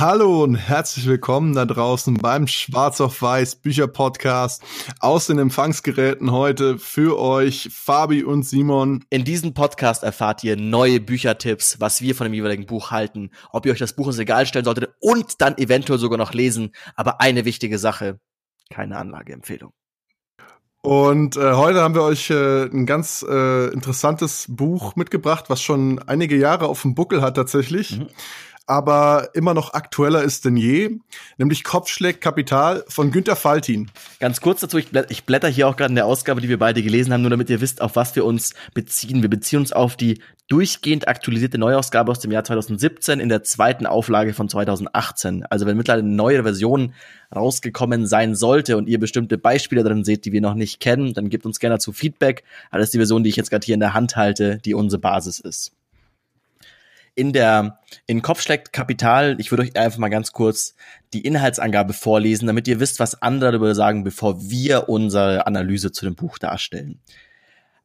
Hallo und herzlich willkommen da draußen beim Schwarz auf Weiß Bücher Podcast aus den Empfangsgeräten heute für euch Fabi und Simon. In diesem Podcast erfahrt ihr neue Büchertipps, was wir von dem jeweiligen Buch halten, ob ihr euch das Buch ins Regal stellen solltet und dann eventuell sogar noch lesen. Aber eine wichtige Sache, keine Anlageempfehlung. Und äh, heute haben wir euch äh, ein ganz äh, interessantes Buch mitgebracht, was schon einige Jahre auf dem Buckel hat tatsächlich. Mhm aber immer noch aktueller ist denn je, nämlich Kopfschläg Kapital von Günter Faltin. Ganz kurz dazu, ich, blätter, ich blätter hier auch gerade in der Ausgabe, die wir beide gelesen haben, nur damit ihr wisst, auf was wir uns beziehen. Wir beziehen uns auf die durchgehend aktualisierte Neuausgabe aus dem Jahr 2017 in der zweiten Auflage von 2018. Also wenn mittlerweile eine neue Version rausgekommen sein sollte und ihr bestimmte Beispiele drin seht, die wir noch nicht kennen, dann gebt uns gerne dazu Feedback. Ist die Version, die ich jetzt gerade hier in der Hand halte, die unsere Basis ist in der in Kopfschlägt Kapital, ich würde euch einfach mal ganz kurz die Inhaltsangabe vorlesen, damit ihr wisst, was andere darüber sagen, bevor wir unsere Analyse zu dem Buch darstellen.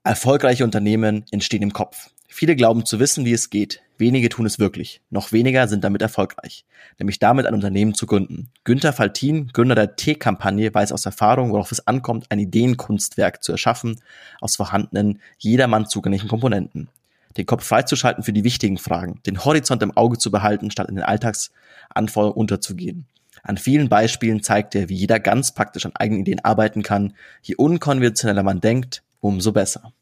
Erfolgreiche Unternehmen entstehen im Kopf. Viele glauben zu wissen, wie es geht. Wenige tun es wirklich. Noch weniger sind damit erfolgreich. Nämlich damit ein Unternehmen zu gründen. Günther Faltin, Gründer der T-Kampagne, weiß aus Erfahrung, worauf es ankommt, ein Ideenkunstwerk zu erschaffen aus vorhandenen, jedermann zugänglichen Komponenten den Kopf freizuschalten für die wichtigen Fragen, den Horizont im Auge zu behalten, statt in den Alltagsanforderungen unterzugehen. An vielen Beispielen zeigt er, wie jeder ganz praktisch an eigenen Ideen arbeiten kann. Je unkonventioneller man denkt, umso besser.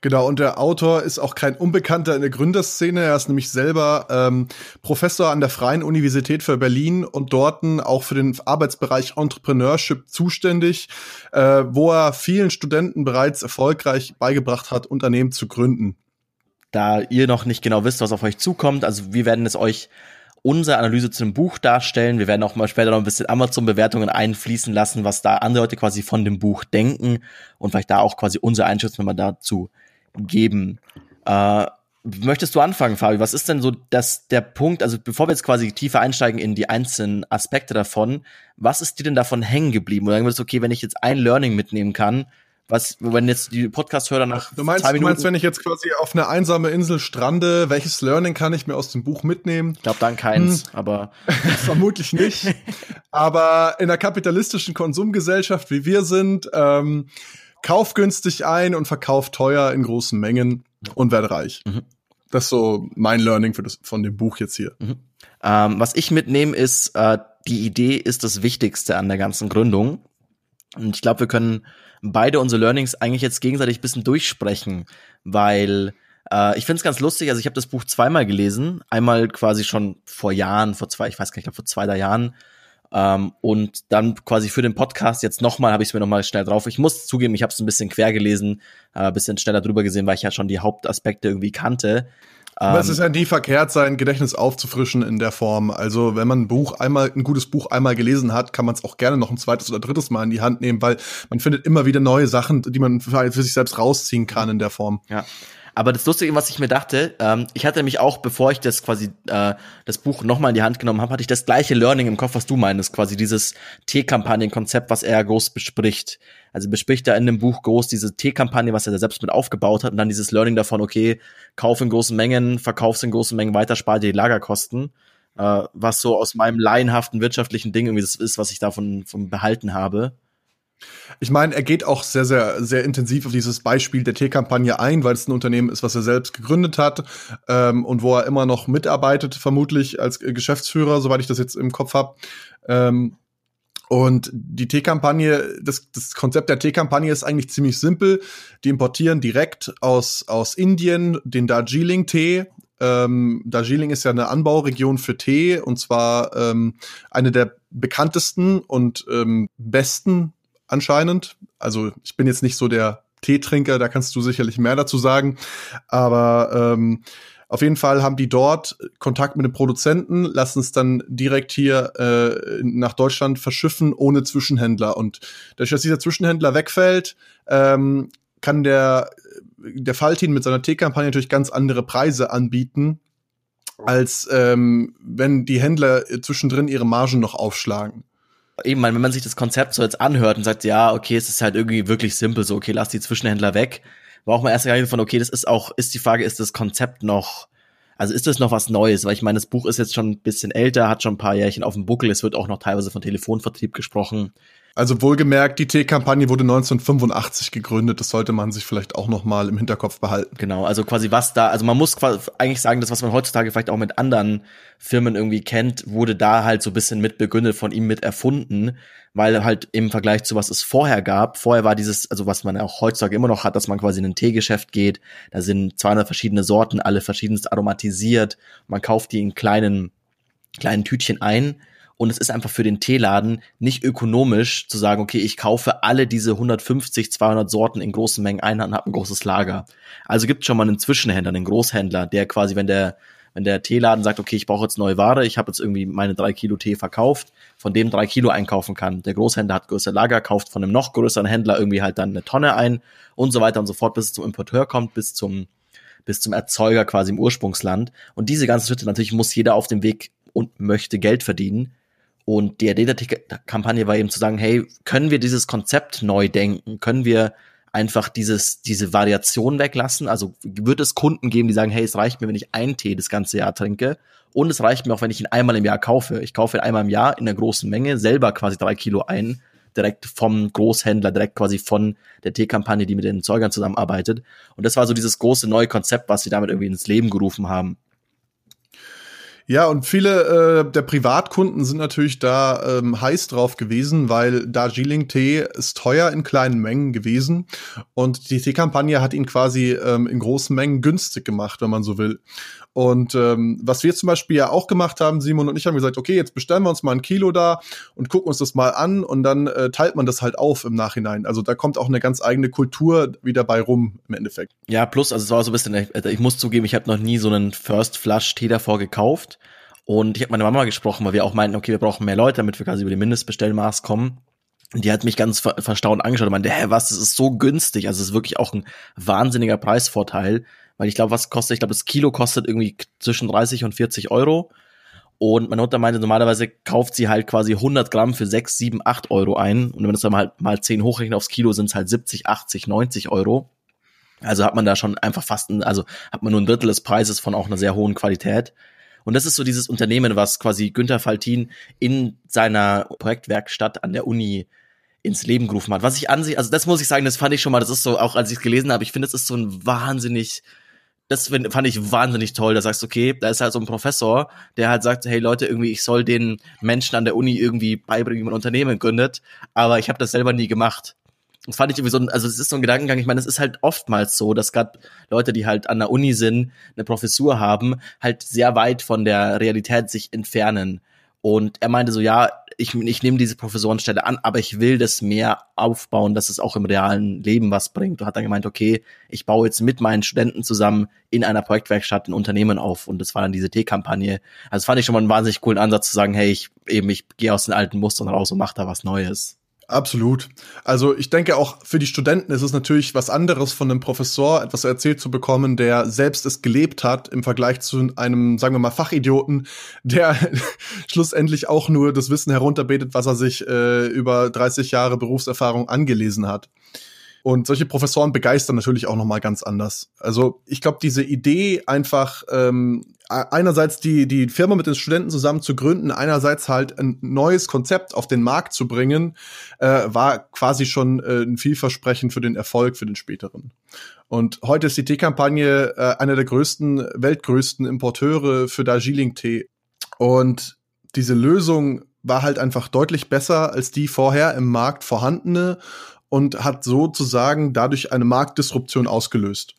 Genau, und der Autor ist auch kein Unbekannter in der Gründerszene. Er ist nämlich selber ähm, Professor an der Freien Universität für Berlin und dort auch für den Arbeitsbereich Entrepreneurship zuständig, äh, wo er vielen Studenten bereits erfolgreich beigebracht hat, Unternehmen zu gründen da ihr noch nicht genau wisst, was auf euch zukommt. Also wir werden es euch unsere Analyse zu dem Buch darstellen. Wir werden auch mal später noch ein bisschen Amazon-Bewertungen einfließen lassen, was da andere Leute quasi von dem Buch denken und vielleicht da auch quasi unsere Einschätzung mal dazu geben. Äh, möchtest du anfangen, Fabi? Was ist denn so das, der Punkt, also bevor wir jetzt quasi tiefer einsteigen in die einzelnen Aspekte davon, was ist dir denn davon hängen geblieben? Oder sagen würdest, okay, wenn ich jetzt ein Learning mitnehmen kann, was, wenn jetzt die Podcast-Hörer nach du meinst, zwei Minuten. Du meinst, wenn ich jetzt quasi auf eine einsame Insel strande, welches Learning kann ich mir aus dem Buch mitnehmen? Ich glaube dann keins, hm. aber. Vermutlich nicht. aber in einer kapitalistischen Konsumgesellschaft, wie wir sind, ähm, kauf günstig ein und verkauf teuer in großen Mengen und werde reich. Mhm. Das ist so mein Learning für das, von dem Buch jetzt hier. Mhm. Ähm, was ich mitnehme, ist, äh, die Idee ist das Wichtigste an der ganzen Gründung. Und ich glaube, wir können beide unsere Learnings eigentlich jetzt gegenseitig bisschen durchsprechen, weil äh, ich finde es ganz lustig. Also ich habe das Buch zweimal gelesen, einmal quasi schon vor Jahren, vor zwei, ich weiß gar nicht, vor zwei, drei Jahren. Ähm, und dann quasi für den Podcast jetzt nochmal habe ich es mir nochmal schnell drauf. Ich muss zugeben, ich habe es ein bisschen quer gelesen, äh, bisschen schneller drüber gesehen, weil ich ja schon die Hauptaspekte irgendwie kannte. Aber es ist ja nie verkehrt, sein Gedächtnis aufzufrischen in der Form. Also wenn man ein Buch einmal, ein gutes Buch einmal gelesen hat, kann man es auch gerne noch ein zweites oder drittes Mal in die Hand nehmen, weil man findet immer wieder neue Sachen, die man für, für sich selbst rausziehen kann in der Form. Ja. Aber das Lustige, was ich mir dachte, ähm, ich hatte nämlich auch, bevor ich das quasi äh, das Buch nochmal in die Hand genommen habe, hatte ich das gleiche Learning im Kopf, was du meinst, quasi dieses T-Kampagnen-Konzept, was er groß bespricht. Also bespricht er in dem Buch groß diese T-Kampagne, was er da selbst mit aufgebaut hat und dann dieses Learning davon, okay, kauf in großen Mengen, verkauf's in großen Mengen weiter, spar dir die Lagerkosten. Äh, was so aus meinem laienhaften wirtschaftlichen Ding irgendwie das ist, was ich davon von behalten habe. Ich meine, er geht auch sehr, sehr, sehr intensiv auf dieses Beispiel der T-Kampagne ein, weil es ein Unternehmen ist, was er selbst gegründet hat ähm, und wo er immer noch mitarbeitet, vermutlich als Geschäftsführer, soweit ich das jetzt im Kopf habe. Ähm, und die T-Kampagne, das, das Konzept der T-Kampagne ist eigentlich ziemlich simpel. Die importieren direkt aus, aus Indien den Darjeeling-Tee. Ähm, Darjeeling ist ja eine Anbauregion für Tee und zwar ähm, eine der bekanntesten und ähm, besten anscheinend. Also ich bin jetzt nicht so der Teetrinker, da kannst du sicherlich mehr dazu sagen. Aber ähm, auf jeden Fall haben die dort Kontakt mit den Produzenten, lassen es dann direkt hier äh, nach Deutschland verschiffen ohne Zwischenhändler. Und dadurch, dass dieser Zwischenhändler wegfällt, ähm, kann der, der Faltin mit seiner Teekampagne natürlich ganz andere Preise anbieten, als ähm, wenn die Händler zwischendrin ihre Margen noch aufschlagen eben, wenn man sich das Konzept so jetzt anhört und sagt, ja, okay, es ist halt irgendwie wirklich simpel, so, okay, lass die Zwischenhändler weg, braucht man erst gar nicht von, okay, das ist auch, ist die Frage, ist das Konzept noch Also ist das noch was Neues? Weil ich meine, das Buch ist jetzt schon ein bisschen älter, hat schon ein paar Jährchen auf dem Buckel. Es wird auch noch teilweise von Telefonvertrieb gesprochen. Also wohlgemerkt, die T-Kampagne wurde 1985 gegründet. Das sollte man sich vielleicht auch noch mal im Hinterkopf behalten. Genau, also quasi was da, also man muss quasi eigentlich sagen, das was man heutzutage vielleicht auch mit anderen Firmen irgendwie kennt, wurde da halt so ein bisschen mit begründet von ihm mit erfunden, weil halt im Vergleich zu was es vorher gab, vorher war dieses, also was man auch heutzutage immer noch hat, dass man quasi in ein Teegeschäft geht, da sind 200 verschiedene Sorten, alle verschiedenst aromatisiert, man kauft die in kleinen kleinen Tütchen ein und es ist einfach für den Teeladen nicht ökonomisch zu sagen, okay, ich kaufe alle diese 150, 200 Sorten in großen Mengen ein und habe ein großes Lager. Also gibt schon mal einen Zwischenhändler, einen Großhändler, der quasi, wenn der wenn der Teeladen sagt, okay, ich brauche jetzt neue Ware, ich habe jetzt irgendwie meine drei Kilo Tee verkauft, von dem drei Kilo einkaufen kann. Der Großhändler hat größere Lager, kauft von einem noch größeren Händler irgendwie halt dann eine Tonne ein und so weiter und so fort, bis es zum Importeur kommt, bis zum bis zum Erzeuger quasi im Ursprungsland. Und diese ganzen Schritte natürlich muss jeder auf dem Weg und möchte Geld verdienen. Und die Identity-Kampagne war eben zu sagen, hey, können wir dieses Konzept neu denken? Können wir einfach dieses, diese Variation weglassen? Also wird es Kunden geben, die sagen, hey, es reicht mir, wenn ich einen Tee das ganze Jahr trinke. Und es reicht mir auch, wenn ich ihn einmal im Jahr kaufe. Ich kaufe ihn einmal im Jahr in einer großen Menge, selber quasi drei Kilo ein, direkt vom Großhändler, direkt quasi von der Teekampagne, die mit den Zeugern zusammenarbeitet. Und das war so dieses große neue Konzept, was sie damit irgendwie ins Leben gerufen haben. Ja, und viele äh, der Privatkunden sind natürlich da ähm, heiß drauf gewesen, weil Darjeeling-Tee ist teuer in kleinen Mengen gewesen und die Teekampagne hat ihn quasi ähm, in großen Mengen günstig gemacht, wenn man so will. Und ähm, was wir zum Beispiel ja auch gemacht haben, Simon und ich haben gesagt, okay, jetzt bestellen wir uns mal ein Kilo da und gucken uns das mal an und dann äh, teilt man das halt auf im Nachhinein. Also da kommt auch eine ganz eigene Kultur wieder bei rum im Endeffekt. Ja, plus, also es war so ein bisschen, ich, ich muss zugeben, ich habe noch nie so einen First Flush Tee davor gekauft. Und ich habe meine Mama gesprochen, weil wir auch meinten, okay, wir brauchen mehr Leute, damit wir quasi über den Mindestbestellmaß kommen. Und die hat mich ganz ver verstaunt angeschaut und meinte, hä, was, das ist so günstig. Also es ist wirklich auch ein wahnsinniger Preisvorteil. Weil ich glaube, was kostet, ich glaube, das Kilo kostet irgendwie zwischen 30 und 40 Euro. Und meine Mutter meinte, normalerweise kauft sie halt quasi 100 Gramm für 6, 7, 8 Euro ein. Und wenn das dann halt mal 10 hochrechnet aufs Kilo, sind es halt 70, 80, 90 Euro. Also hat man da schon einfach fast, ein, also hat man nur ein Drittel des Preises von auch einer sehr hohen Qualität. Und das ist so dieses Unternehmen, was quasi Günther Faltin in seiner Projektwerkstatt an der Uni ins Leben gerufen hat. Was ich an sich, also das muss ich sagen, das fand ich schon mal, das ist so, auch als ich es gelesen habe, ich finde, das ist so ein wahnsinnig das fand ich wahnsinnig toll. Da sagst du, okay, da ist halt so ein Professor, der halt sagt, hey Leute, irgendwie, ich soll den Menschen an der Uni irgendwie beibringen, wie man Unternehmen gründet, aber ich habe das selber nie gemacht. Das fand ich irgendwie so, also es ist so ein Gedankengang, ich meine, es ist halt oftmals so, dass gerade Leute, die halt an der Uni sind, eine Professur haben, halt sehr weit von der Realität sich entfernen. Und er meinte so, ja, ich, ich nehme diese Professorenstelle an, aber ich will das mehr aufbauen, dass es auch im realen Leben was bringt. Und hat dann gemeint, okay, ich baue jetzt mit meinen Studenten zusammen in einer Projektwerkstatt ein Unternehmen auf. Und das war dann diese T-Kampagne. Also fand ich schon mal einen wahnsinnig coolen Ansatz zu sagen, hey, ich eben, ich gehe aus den alten Mustern raus und mache da was Neues. Absolut. Also ich denke auch für die Studenten ist es natürlich was anderes von einem Professor etwas erzählt zu bekommen, der selbst es gelebt hat im Vergleich zu einem, sagen wir mal, Fachidioten, der schlussendlich auch nur das Wissen herunterbetet, was er sich äh, über 30 Jahre Berufserfahrung angelesen hat. Und solche Professoren begeistern natürlich auch noch mal ganz anders. Also ich glaube, diese Idee einfach ähm, einerseits die die Firma mit den Studenten zusammen zu gründen, einerseits halt ein neues Konzept auf den Markt zu bringen, äh, war quasi schon äh, ein Vielversprechen für den Erfolg für den späteren. Und heute ist die Teekampagne äh, einer der größten, weltgrößten Importeure für Darjeeling-Tee. Und diese Lösung war halt einfach deutlich besser als die vorher im Markt vorhandene und hat sozusagen dadurch eine Marktdisruption ausgelöst.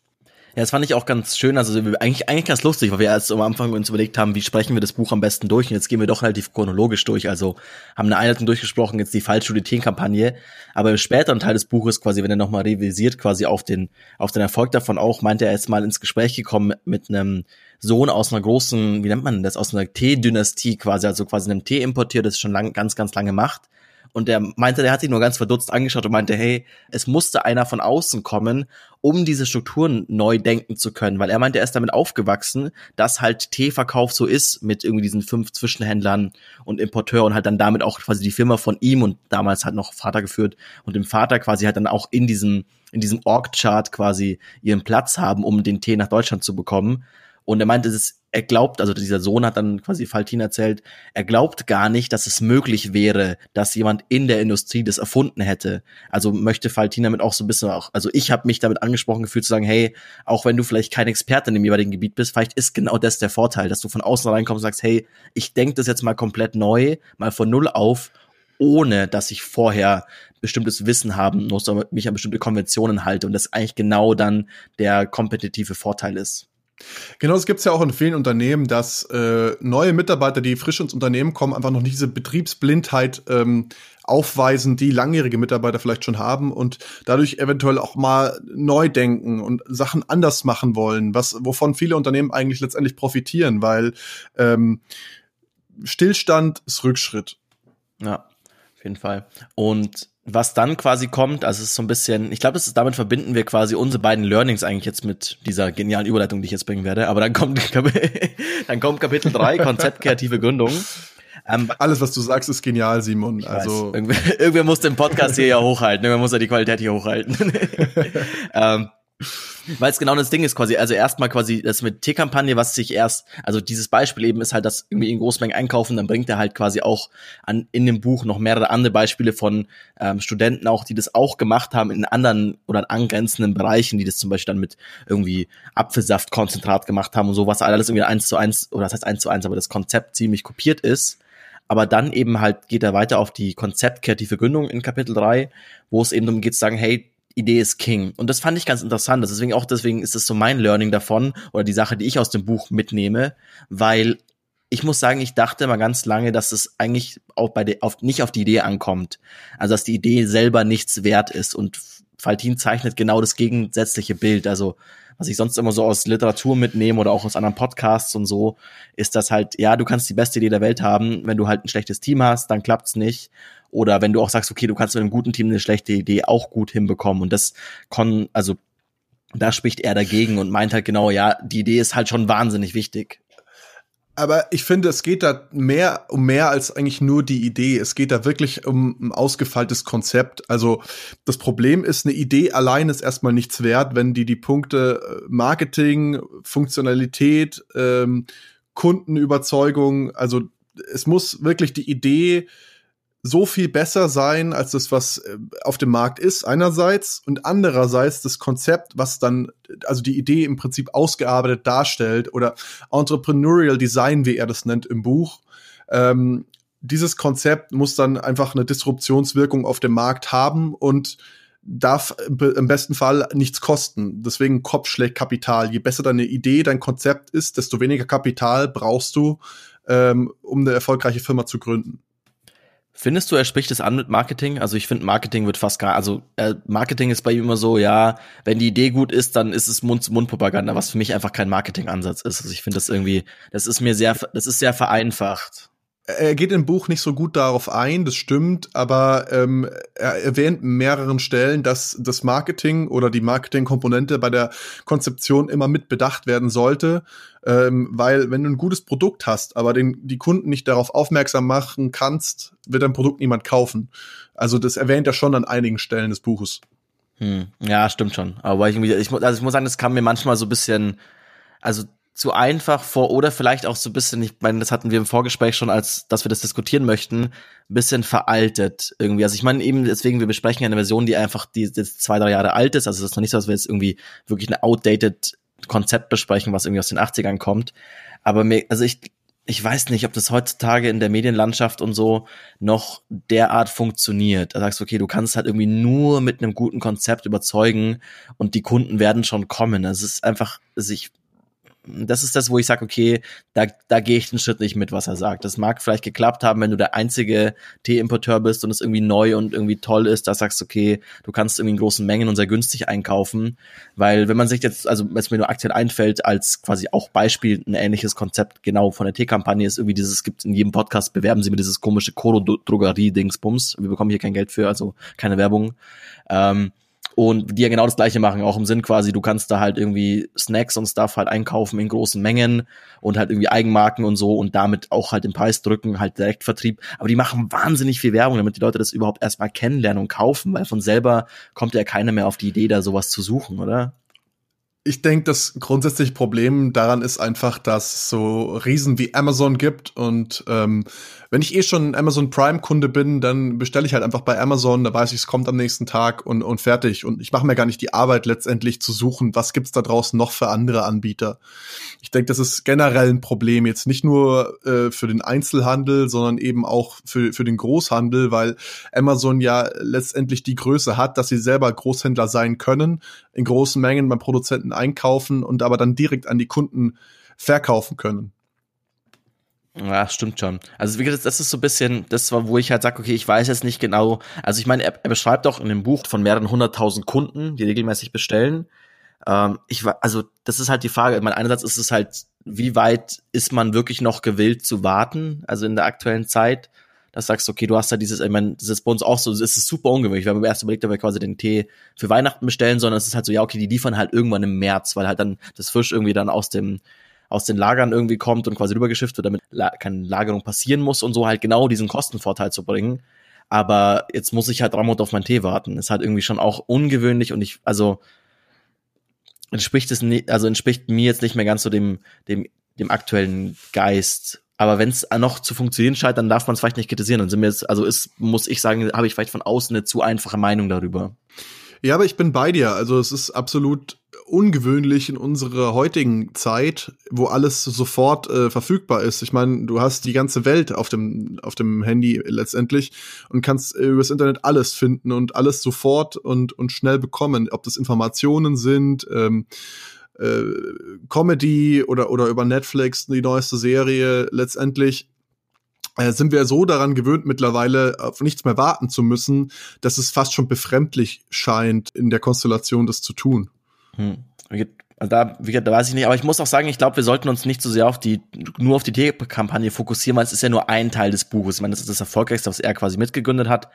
Ja, das fand ich auch ganz schön, also eigentlich, eigentlich ganz lustig, weil wir erst am Anfang uns überlegt haben, wie sprechen wir das Buch am besten durch und jetzt gehen wir doch relativ chronologisch durch, also haben eine Einleitung durchgesprochen, jetzt die Fallstudien-Kampagne, aber im späteren Teil des Buches quasi, wenn er nochmal revisiert quasi auf den, auf den Erfolg davon auch, meinte er jetzt mal ins Gespräch gekommen mit einem Sohn aus einer großen, wie nennt man das, aus einer Tee-Dynastie quasi, also quasi einem Tee-Importier, das schon lang, ganz, ganz lange macht und der meinte, der hat sich nur ganz verdutzt angeschaut und meinte, hey, es musste einer von außen kommen, um diese Strukturen neu denken zu können. Weil er meinte, er ist damit aufgewachsen, dass halt Teeverkauf so ist mit irgendwie diesen fünf Zwischenhändlern und Importeur und halt dann damit auch quasi die Firma von ihm und damals hat noch Vater geführt und dem Vater quasi halt dann auch in diesem, in diesem Org-Chart quasi ihren Platz haben, um den Tee nach Deutschland zu bekommen. Und er meinte, es ist er glaubt, also dieser Sohn hat dann quasi Faltin erzählt, er glaubt gar nicht, dass es möglich wäre, dass jemand in der Industrie das erfunden hätte. Also möchte Faltin damit auch so ein bisschen auch, also ich habe mich damit angesprochen gefühlt zu sagen, hey, auch wenn du vielleicht kein Experte in dem jeweiligen Gebiet bist, vielleicht ist genau das der Vorteil, dass du von außen reinkommst und sagst, hey, ich denke das jetzt mal komplett neu, mal von null auf, ohne dass ich vorher bestimmtes Wissen haben muss, mich an bestimmte Konventionen halte und das eigentlich genau dann der kompetitive Vorteil ist. Genau, es gibt ja auch in vielen Unternehmen, dass äh, neue Mitarbeiter, die frisch ins Unternehmen kommen, einfach noch nicht diese Betriebsblindheit ähm, aufweisen, die langjährige Mitarbeiter vielleicht schon haben und dadurch eventuell auch mal neu denken und Sachen anders machen wollen, was wovon viele Unternehmen eigentlich letztendlich profitieren, weil ähm, Stillstand ist Rückschritt. Ja, auf jeden Fall. Und was dann quasi kommt, also es ist so ein bisschen, ich glaube, das ist, damit verbinden wir quasi unsere beiden Learnings eigentlich jetzt mit dieser genialen Überleitung, die ich jetzt bringen werde. Aber dann kommt, dann kommt Kapitel 3, Konzept kreative Gründung. Ähm, Alles, was du sagst, ist genial, Simon. Also irgendwer, irgendwer muss den Podcast hier ja hochhalten, irgendwer muss ja die Qualität hier hochhalten. ähm, weil es genau das Ding ist quasi, also erstmal quasi das mit T-Kampagne, was sich erst, also dieses Beispiel eben ist halt, dass irgendwie in Großmengen einkaufen, dann bringt er halt quasi auch an, in dem Buch noch mehrere andere Beispiele von ähm, Studenten auch, die das auch gemacht haben in anderen oder angrenzenden Bereichen, die das zum Beispiel dann mit irgendwie Apfelsaftkonzentrat gemacht haben und so, was alles irgendwie eins zu eins, oder das heißt eins zu eins, aber das Konzept ziemlich kopiert ist. Aber dann eben halt geht er weiter auf die konzeptkreative Gründung in Kapitel 3, wo es eben darum geht zu sagen, hey, Idee ist King. Und das fand ich ganz interessant. Deswegen auch deswegen ist es so mein Learning davon oder die Sache, die ich aus dem Buch mitnehme, weil ich muss sagen, ich dachte mal ganz lange, dass es eigentlich auch bei der, auf, nicht auf die Idee ankommt. Also, dass die Idee selber nichts wert ist. Und Faltin zeichnet genau das gegensätzliche Bild. Also, was ich sonst immer so aus Literatur mitnehme oder auch aus anderen Podcasts und so, ist das halt, ja, du kannst die beste Idee der Welt haben. Wenn du halt ein schlechtes Team hast, dann klappt's nicht. Oder wenn du auch sagst, okay, du kannst mit einem guten Team eine schlechte Idee auch gut hinbekommen. Und das kon, also da spricht er dagegen und meint halt genau, ja, die Idee ist halt schon wahnsinnig wichtig. Aber ich finde, es geht da mehr um mehr als eigentlich nur die Idee. Es geht da wirklich um ein ausgefeiltes Konzept. Also das Problem ist, eine Idee allein ist erstmal nichts wert, wenn die die Punkte äh, Marketing, Funktionalität, ähm, Kundenüberzeugung, also es muss wirklich die Idee so viel besser sein als das, was äh, auf dem Markt ist, einerseits, und andererseits das Konzept, was dann, also die Idee im Prinzip ausgearbeitet darstellt oder Entrepreneurial Design, wie er das nennt im Buch. Ähm, dieses Konzept muss dann einfach eine Disruptionswirkung auf dem Markt haben und darf im besten Fall nichts kosten. Deswegen Kopf schlägt Kapital. Je besser deine Idee, dein Konzept ist, desto weniger Kapital brauchst du, ähm, um eine erfolgreiche Firma zu gründen. Findest du, er spricht es an mit Marketing? Also ich finde, Marketing wird fast gar, also äh, Marketing ist bei ihm immer so, ja, wenn die Idee gut ist, dann ist es Mund-zu-Mund-Propaganda, was für mich einfach kein Marketingansatz ist. Also ich finde das irgendwie, das ist mir sehr, das ist sehr vereinfacht er geht im Buch nicht so gut darauf ein, das stimmt, aber ähm, er erwähnt mehreren Stellen, dass das Marketing oder die Marketingkomponente bei der Konzeption immer mit bedacht werden sollte, ähm, weil wenn du ein gutes Produkt hast, aber den, die Kunden nicht darauf aufmerksam machen kannst, wird dein Produkt niemand kaufen. Also das erwähnt er schon an einigen Stellen des Buches. Hm, ja, stimmt schon. Aber ich, ich, also ich muss sagen, das kam mir manchmal so ein bisschen, also zu einfach vor oder vielleicht auch so ein bisschen, ich meine, das hatten wir im Vorgespräch schon, als dass wir das diskutieren möchten, ein bisschen veraltet irgendwie. Also ich meine eben deswegen, wir besprechen eine Version, die einfach die jetzt zwei, drei Jahre alt ist. Also es ist noch nicht so, dass wir jetzt irgendwie wirklich ein outdated Konzept besprechen, was irgendwie aus den 80ern kommt. Aber mir, also ich, ich weiß nicht, ob das heutzutage in der Medienlandschaft und so noch derart funktioniert. Da sagst du, okay, du kannst halt irgendwie nur mit einem guten Konzept überzeugen und die Kunden werden schon kommen. Es ist einfach, also ich das ist das, wo ich sage, okay, da, da gehe ich den Schritt nicht mit, was er sagt. Das mag vielleicht geklappt haben, wenn du der einzige Tee-Importeur bist und es irgendwie neu und irgendwie toll ist, da sagst du, okay, du kannst irgendwie in großen Mengen und sehr günstig einkaufen. Weil wenn man sich jetzt, also was mir nur aktuell einfällt, als quasi auch Beispiel ein ähnliches Konzept genau von der Tee-Kampagne ist irgendwie dieses, es gibt in jedem Podcast, bewerben sie mir dieses komische Koro-Drogerie-Dingsbums. Wir bekommen hier kein Geld für, also keine Werbung. Ähm, und die ja genau das gleiche machen, auch im Sinn quasi, du kannst da halt irgendwie Snacks und Stuff halt einkaufen in großen Mengen und halt irgendwie Eigenmarken und so und damit auch halt den Preis drücken, halt Direktvertrieb. Aber die machen wahnsinnig viel Werbung, damit die Leute das überhaupt erstmal kennenlernen und kaufen, weil von selber kommt ja keiner mehr auf die Idee, da sowas zu suchen, oder? Ich denke, das grundsätzliche Problem daran ist einfach, dass es so Riesen wie Amazon gibt und ähm, wenn ich eh schon Amazon Prime-Kunde bin, dann bestelle ich halt einfach bei Amazon, da weiß ich, es kommt am nächsten Tag und, und fertig. Und ich mache mir gar nicht die Arbeit letztendlich zu suchen, was gibt's da draußen noch für andere Anbieter. Ich denke, das ist generell ein Problem, jetzt nicht nur äh, für den Einzelhandel, sondern eben auch für, für den Großhandel, weil Amazon ja letztendlich die Größe hat, dass sie selber Großhändler sein können, in großen Mengen beim Produzenten einkaufen und aber dann direkt an die Kunden verkaufen können. Ja, stimmt schon. Also wie gesagt, das ist so ein bisschen das, wo ich halt sage, okay, ich weiß jetzt nicht genau. Also ich meine, er, er beschreibt auch in dem Buch von mehreren hunderttausend Kunden, die regelmäßig bestellen. Ähm, ich war, also das ist halt die Frage. Ich meine, einerseits ist es halt, wie weit ist man wirklich noch gewillt zu warten? Also in der aktuellen Zeit, dass sagst, okay, du hast ja dieses, ich meine, das ist bei uns auch so, es ist super ungewöhnlich. Wir haben erst überlegt, ob wir quasi den Tee für Weihnachten bestellen, sondern es ist halt so, ja, okay, die liefern halt irgendwann im März, weil halt dann das Fisch irgendwie dann aus dem aus den Lagern irgendwie kommt und quasi rübergeschifft wird, damit la keine Lagerung passieren muss und so halt genau diesen Kostenvorteil zu bringen. Aber jetzt muss ich halt dran auf meinen Tee warten. Ist halt irgendwie schon auch ungewöhnlich und ich, also entspricht es nicht, also entspricht mir jetzt nicht mehr ganz so dem, dem, dem aktuellen Geist. Aber wenn es noch zu funktionieren scheint, dann darf man es vielleicht nicht kritisieren. Dann sind wir jetzt, also ist, muss ich sagen, habe ich vielleicht von außen eine zu einfache Meinung darüber. Ja, aber ich bin bei dir. Also es ist absolut ungewöhnlich in unserer heutigen Zeit, wo alles sofort äh, verfügbar ist. Ich meine, du hast die ganze Welt auf dem auf dem Handy letztendlich und kannst äh, übers Internet alles finden und alles sofort und und schnell bekommen, ob das Informationen sind, ähm, äh, Comedy oder oder über Netflix die neueste Serie letztendlich äh, sind wir so daran gewöhnt mittlerweile auf nichts mehr warten zu müssen, dass es fast schon befremdlich scheint, in der Konstellation das zu tun. Hm. Also da, wie da weiß ich nicht, aber ich muss auch sagen, ich glaube, wir sollten uns nicht so sehr auf die, nur auf die Tee-Kampagne fokussieren, weil es ist ja nur ein Teil des Buches. Ich meine, das ist das Erfolgreichste, was er quasi mitgegründet hat.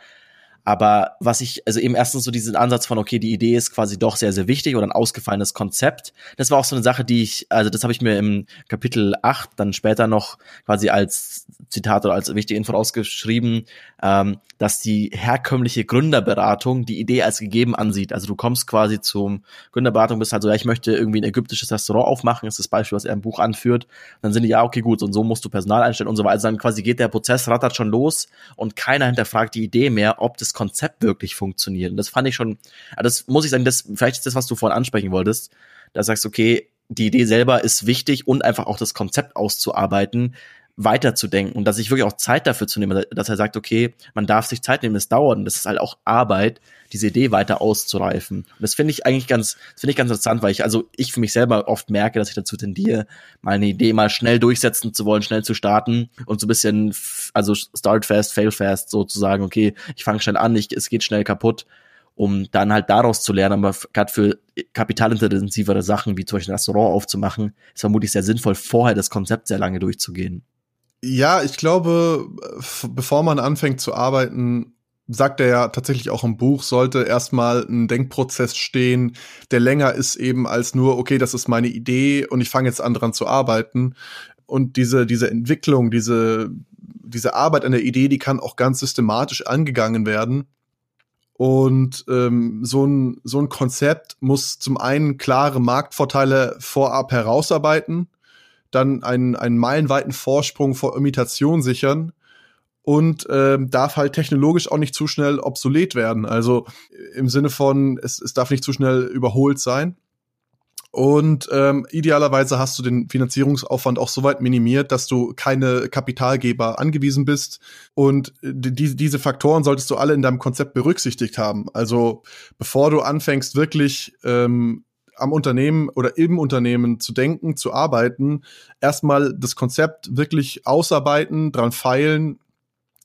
Aber was ich, also eben erstens so diesen Ansatz von, okay, die Idee ist quasi doch sehr, sehr wichtig oder ein ausgefallenes Konzept. Das war auch so eine Sache, die ich, also das habe ich mir im Kapitel 8 dann später noch quasi als Zitat oder als wichtige Info rausgeschrieben, ähm, dass die herkömmliche Gründerberatung die Idee als gegeben ansieht. Also du kommst quasi zum Gründerberatung, bist halt so, ja, ich möchte irgendwie ein ägyptisches Restaurant aufmachen, ist das Beispiel, was er im Buch anführt. dann sind die, ja, okay, gut, und so musst du Personal einstellen und so weiter. Also dann quasi geht der Prozess, rattert schon los und keiner hinterfragt die Idee mehr, ob das Konzept wirklich funktioniert. Und das fand ich schon, das muss ich sagen, das, vielleicht ist das, was du vorhin ansprechen wolltest, da sagst, okay, die Idee selber ist wichtig und einfach auch das Konzept auszuarbeiten, weiterzudenken und dass ich wirklich auch Zeit dafür zu nehmen, dass er sagt, okay, man darf sich Zeit nehmen, es dauert und das ist halt auch Arbeit, diese Idee weiter auszureifen. Und das finde ich eigentlich ganz, finde ich ganz interessant, weil ich, also ich für mich selber oft merke, dass ich dazu tendiere, meine Idee mal schnell durchsetzen zu wollen, schnell zu starten und so ein bisschen, also start fast, fail fast, so zu sagen, okay, ich fange schnell an, ich, es geht schnell kaputt um dann halt daraus zu lernen. Aber gerade für kapitalintensivere Sachen, wie zum Beispiel ein Restaurant aufzumachen, ist vermutlich sehr sinnvoll, vorher das Konzept sehr lange durchzugehen. Ja, ich glaube, bevor man anfängt zu arbeiten, sagt er ja tatsächlich auch im Buch, sollte erstmal ein Denkprozess stehen, der länger ist eben als nur, okay, das ist meine Idee und ich fange jetzt an dran zu arbeiten. Und diese, diese Entwicklung, diese, diese Arbeit an der Idee, die kann auch ganz systematisch angegangen werden. Und ähm, so, ein, so ein Konzept muss zum einen klare Marktvorteile vorab herausarbeiten dann einen, einen meilenweiten Vorsprung vor Imitation sichern und ähm, darf halt technologisch auch nicht zu schnell obsolet werden. Also im Sinne von, es, es darf nicht zu schnell überholt sein. Und ähm, idealerweise hast du den Finanzierungsaufwand auch so weit minimiert, dass du keine Kapitalgeber angewiesen bist. Und die, diese Faktoren solltest du alle in deinem Konzept berücksichtigt haben. Also bevor du anfängst, wirklich ähm, am Unternehmen oder im Unternehmen zu denken, zu arbeiten, erstmal das Konzept wirklich ausarbeiten, dran feilen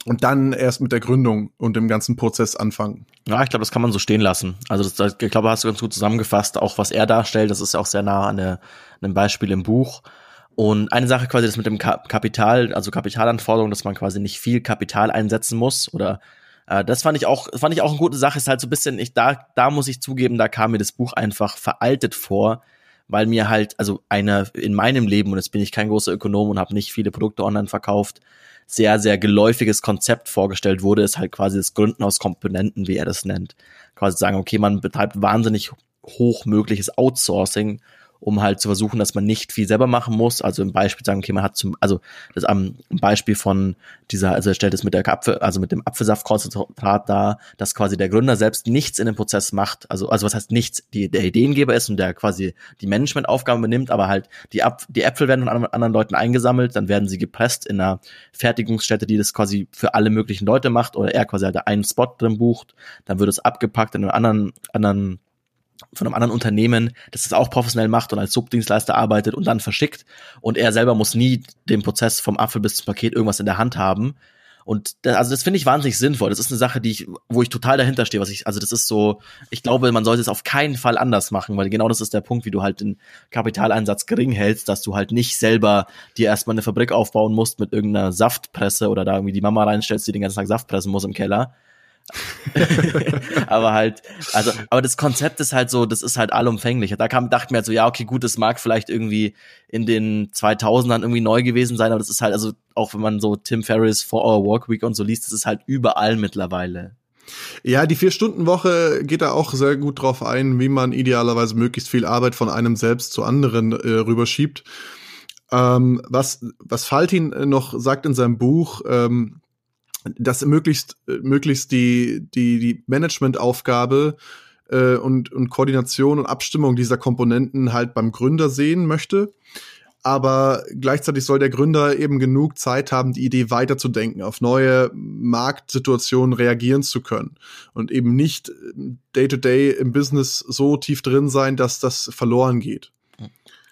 und dann erst mit der Gründung und dem ganzen Prozess anfangen. Ja, ich glaube, das kann man so stehen lassen. Also das, ich glaube, hast du ganz gut zusammengefasst, auch was er darstellt, das ist auch sehr nah an, der, einem Beispiel im Buch. Und eine Sache quasi das mit dem Kapital, also Kapitalanforderung, dass man quasi nicht viel Kapital einsetzen muss oder äh, das fand ich auch, fand ich auch eine gute Sache. Ist halt so ein bisschen, ich da, da muss ich zugeben, da kam mir das Buch einfach veraltet vor, weil mir halt, also eine in meinem Leben und jetzt bin ich kein großer Ökonom und habe nicht viele Produkte online verkauft, sehr, sehr geläufiges Konzept vorgestellt wurde, ist halt quasi das Gründen aus Komponenten, wie er das nennt. Quasi sagen, okay, man betreibt wahnsinnig hochmögliches Outsourcing um halt zu versuchen, dass man nicht viel selber machen muss. Also im Beispiel sagen, okay, man hat zum, also das am Beispiel von dieser, also er stellt es mit der Apfel, also mit dem Apfelsaftkonzentrat dar, dass quasi der Gründer selbst nichts in dem Prozess macht. Also, also was heißt nichts, die, der Ideengeber ist und der quasi die Managementaufgaben übernimmt, aber halt die, Apf die Äpfel werden von anderen Leuten eingesammelt, dann werden sie gepresst in einer Fertigungsstätte, die das quasi für alle möglichen Leute macht oder er quasi halt einen Spot drin bucht, dann wird es abgepackt in einem anderen, anderen von einem anderen Unternehmen, das es auch professionell macht und als Subdienstleister arbeitet und dann verschickt. Und er selber muss nie den Prozess vom Apfel bis zum Paket irgendwas in der Hand haben. Und das, also das finde ich wahnsinnig sinnvoll. Das ist eine Sache, die ich, wo ich total dahinter stehe. Was ich, also das ist so, ich glaube, man sollte es auf keinen Fall anders machen, weil genau das ist der Punkt, wie du halt den Kapitaleinsatz gering hältst, dass du halt nicht selber dir erstmal eine Fabrik aufbauen musst mit irgendeiner Saftpresse oder da irgendwie die Mama reinstellst, die den ganzen Tag Saft pressen muss im Keller, aber halt, also, aber das Konzept ist halt so, das ist halt allumfänglich. Da kam, dachte mir halt so, ja, okay, gut, das mag vielleicht irgendwie in den 2000ern irgendwie neu gewesen sein, aber das ist halt, also, auch wenn man so Tim Ferriss For Our Work Week und so liest, das ist halt überall mittlerweile. Ja, die Vier-Stunden-Woche geht da auch sehr gut drauf ein, wie man idealerweise möglichst viel Arbeit von einem selbst zu anderen äh, rüberschiebt. Ähm, was, was Faltin noch sagt in seinem Buch, ähm, dass möglichst, möglichst die, die, die Managementaufgabe äh, und, und Koordination und Abstimmung dieser Komponenten halt beim Gründer sehen möchte. Aber gleichzeitig soll der Gründer eben genug Zeit haben, die Idee weiterzudenken, auf neue Marktsituationen reagieren zu können und eben nicht day-to-day -day im Business so tief drin sein, dass das verloren geht.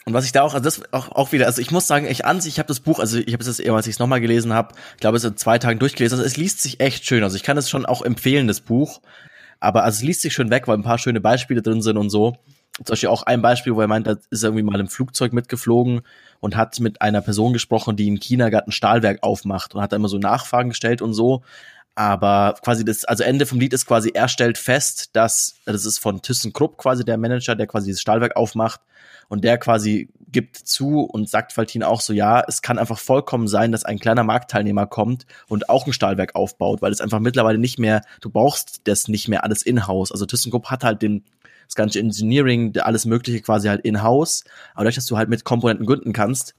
Und was ich da auch, also das auch, auch wieder, also ich muss sagen, ich an sich, ich habe das Buch, also ich habe es jetzt eher, als ich es nochmal gelesen habe, ich glaube, es in zwei Tagen durchgelesen, also es liest sich echt schön, also ich kann es schon auch empfehlen, das Buch, aber also es liest sich schön weg, weil ein paar schöne Beispiele drin sind und so. Zum Beispiel auch ein Beispiel, wo er meint, da ist irgendwie mal im Flugzeug mitgeflogen und hat mit einer Person gesprochen, die in China gerade ein Stahlwerk aufmacht und hat da immer so Nachfragen gestellt und so. Aber quasi das, also Ende vom Lied ist quasi, er stellt fest, dass, das ist von ThyssenKrupp quasi der Manager, der quasi das Stahlwerk aufmacht, und der quasi gibt zu und sagt Faltin auch so, ja, es kann einfach vollkommen sein, dass ein kleiner Marktteilnehmer kommt und auch ein Stahlwerk aufbaut, weil es einfach mittlerweile nicht mehr, du brauchst das nicht mehr alles in-house. Also ThyssenKrupp hat halt den, das ganze Engineering, alles Mögliche quasi halt in-house. Aber dadurch, dass du halt mit Komponenten gründen kannst,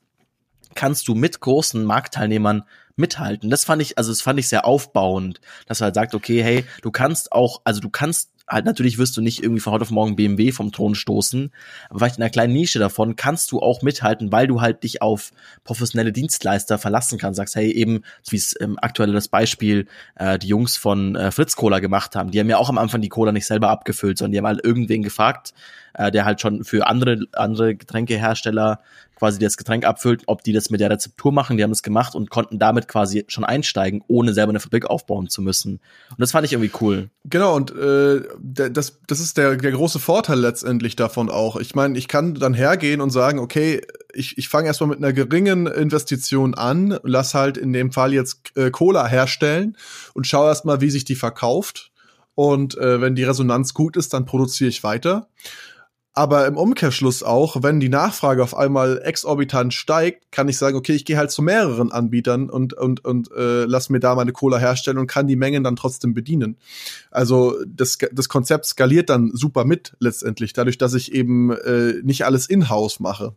kannst du mit großen Marktteilnehmern mithalten. Das fand ich, also das fand ich sehr aufbauend, dass er halt sagt, okay, hey, du kannst auch, also du kannst halt natürlich wirst du nicht irgendwie von heute auf morgen BMW vom Thron stoßen, aber vielleicht in einer kleinen Nische davon kannst du auch mithalten, weil du halt dich auf professionelle Dienstleister verlassen kannst. Sagst, hey, eben, wie es ähm, aktuell das Beispiel äh, die Jungs von äh, Fritz Cola gemacht haben. Die haben ja auch am Anfang die Cola nicht selber abgefüllt, sondern die haben halt irgendwen gefragt, äh, der halt schon für andere, andere Getränkehersteller quasi das Getränk abfüllt, ob die das mit der Rezeptur machen. Die haben das gemacht und konnten damit quasi schon einsteigen, ohne selber eine Fabrik aufbauen zu müssen. Und das fand ich irgendwie cool. Genau, und äh, das, das ist der, der große Vorteil letztendlich davon auch. Ich meine, ich kann dann hergehen und sagen, okay, ich, ich fange erstmal mit einer geringen Investition an, lass halt in dem Fall jetzt äh, Cola herstellen und schau erstmal, wie sich die verkauft. Und äh, wenn die Resonanz gut ist, dann produziere ich weiter. Aber im Umkehrschluss auch, wenn die Nachfrage auf einmal exorbitant steigt, kann ich sagen, okay, ich gehe halt zu mehreren Anbietern und, und, und äh, lass mir da meine Cola herstellen und kann die Mengen dann trotzdem bedienen. Also das, das Konzept skaliert dann super mit letztendlich, dadurch, dass ich eben äh, nicht alles in-house mache.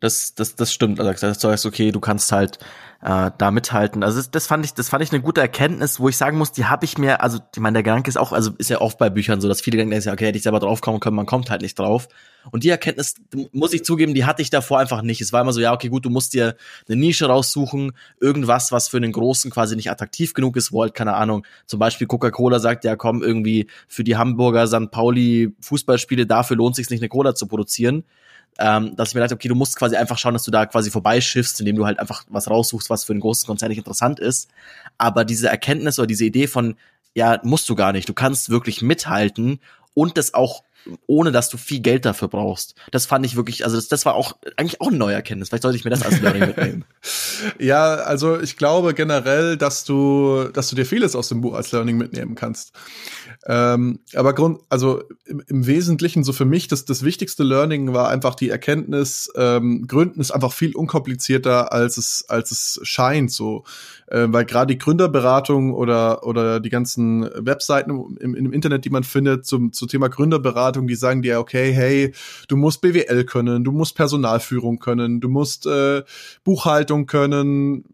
Das, das, das stimmt. Also das heißt, okay, du kannst halt äh, da mithalten. Also das, fand ich, das fand ich eine gute Erkenntnis, wo ich sagen muss, die habe ich mir, also ich meine, der Gedanke ist auch, also ist ja oft bei Büchern so, dass viele denken, okay, hätte ich selber draufkommen können, man kommt halt nicht drauf. Und die Erkenntnis, muss ich zugeben, die hatte ich davor einfach nicht. Es war immer so, ja, okay, gut, du musst dir eine Nische raussuchen, irgendwas, was für einen Großen quasi nicht attraktiv genug ist, wo halt, keine Ahnung, zum Beispiel Coca-Cola sagt, ja, komm, irgendwie für die Hamburger St. Pauli Fußballspiele, dafür lohnt sich nicht, eine Cola zu produzieren ähm, dass ich mir dachte, okay, du musst quasi einfach schauen, dass du da quasi vorbeischiffst, indem du halt einfach was raussuchst, was für einen großen Konzern nicht interessant ist. Aber diese Erkenntnis oder diese Idee von, ja, musst du gar nicht, du kannst wirklich mithalten und das auch ohne dass du viel Geld dafür brauchst. Das fand ich wirklich, also das, das war auch eigentlich auch eine neue Erkenntnis. Vielleicht sollte ich mir das als Learning mitnehmen. ja, also ich glaube generell, dass du, dass du dir vieles aus dem Buch als Learning mitnehmen kannst. Ähm, aber Grund, also im, im, Wesentlichen so für mich das, das wichtigste Learning war einfach die Erkenntnis, ähm, Gründen ist einfach viel unkomplizierter als es als es scheint. So, äh, weil gerade die Gründerberatung oder oder die ganzen Webseiten im, im Internet, die man findet zum zum Thema Gründerberatung, die sagen dir okay, hey, du musst BWL können, du musst Personalführung können, du musst äh, Buchhaltung können,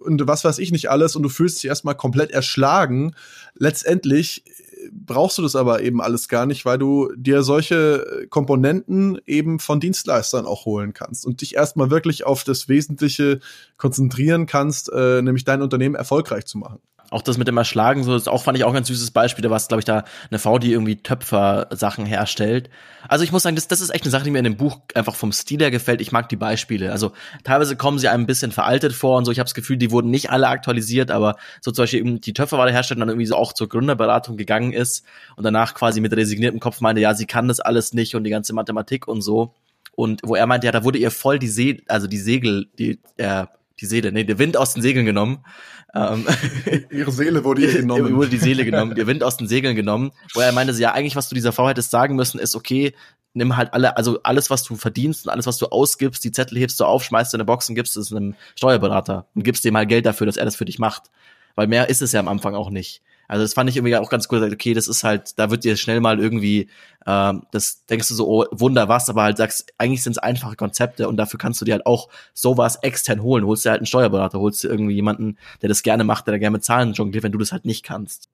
und was weiß ich nicht alles und du fühlst dich erstmal komplett erschlagen. Letztendlich brauchst du das aber eben alles gar nicht, weil du dir solche Komponenten eben von Dienstleistern auch holen kannst und dich erstmal wirklich auf das Wesentliche konzentrieren kannst, äh, nämlich dein Unternehmen erfolgreich zu machen auch das mit dem Erschlagen, so, das auch fand ich auch ein ganz süßes Beispiel. Da war es, glaube ich, da eine Frau, die irgendwie Töpfer-Sachen herstellt. Also ich muss sagen, das, das ist echt eine Sache, die mir in dem Buch einfach vom Stil her gefällt. Ich mag die Beispiele. Also teilweise kommen sie einem ein bisschen veraltet vor und so. Ich habe das Gefühl, die wurden nicht alle aktualisiert, aber so zum Beispiel eben die Töpferware herstellt dann irgendwie so auch zur Gründerberatung gegangen ist und danach quasi mit resigniertem Kopf meinte, ja, sie kann das alles nicht und die ganze Mathematik und so. Und wo er meinte, ja, da wurde ihr voll die See, also die Segel, die, äh, die Seele, nee, der Wind aus den Segeln genommen. Ähm, Ihre Seele wurde ihr genommen. wurde die Seele genommen, der Wind aus den Segeln genommen, wo er meinte, ja, eigentlich, was du dieser Frau hättest sagen müssen, ist, okay, nimm halt alle, also alles, was du verdienst und alles, was du ausgibst, die Zettel hebst du auf, schmeißt in eine Box und gibst es einem Steuerberater und gibst dem halt Geld dafür, dass er das für dich macht. Weil mehr ist es ja am Anfang auch nicht. Also das fand ich irgendwie auch ganz cool. Okay, das ist halt, da wird dir schnell mal irgendwie, ähm, das denkst du so, oh, Wunder was, aber halt sagst, eigentlich sind es einfache Konzepte und dafür kannst du dir halt auch sowas extern holen. Holst dir halt einen Steuerberater, holst dir irgendwie jemanden, der das gerne macht, der da gerne mit Zahlen jongliert, wenn du das halt nicht kannst.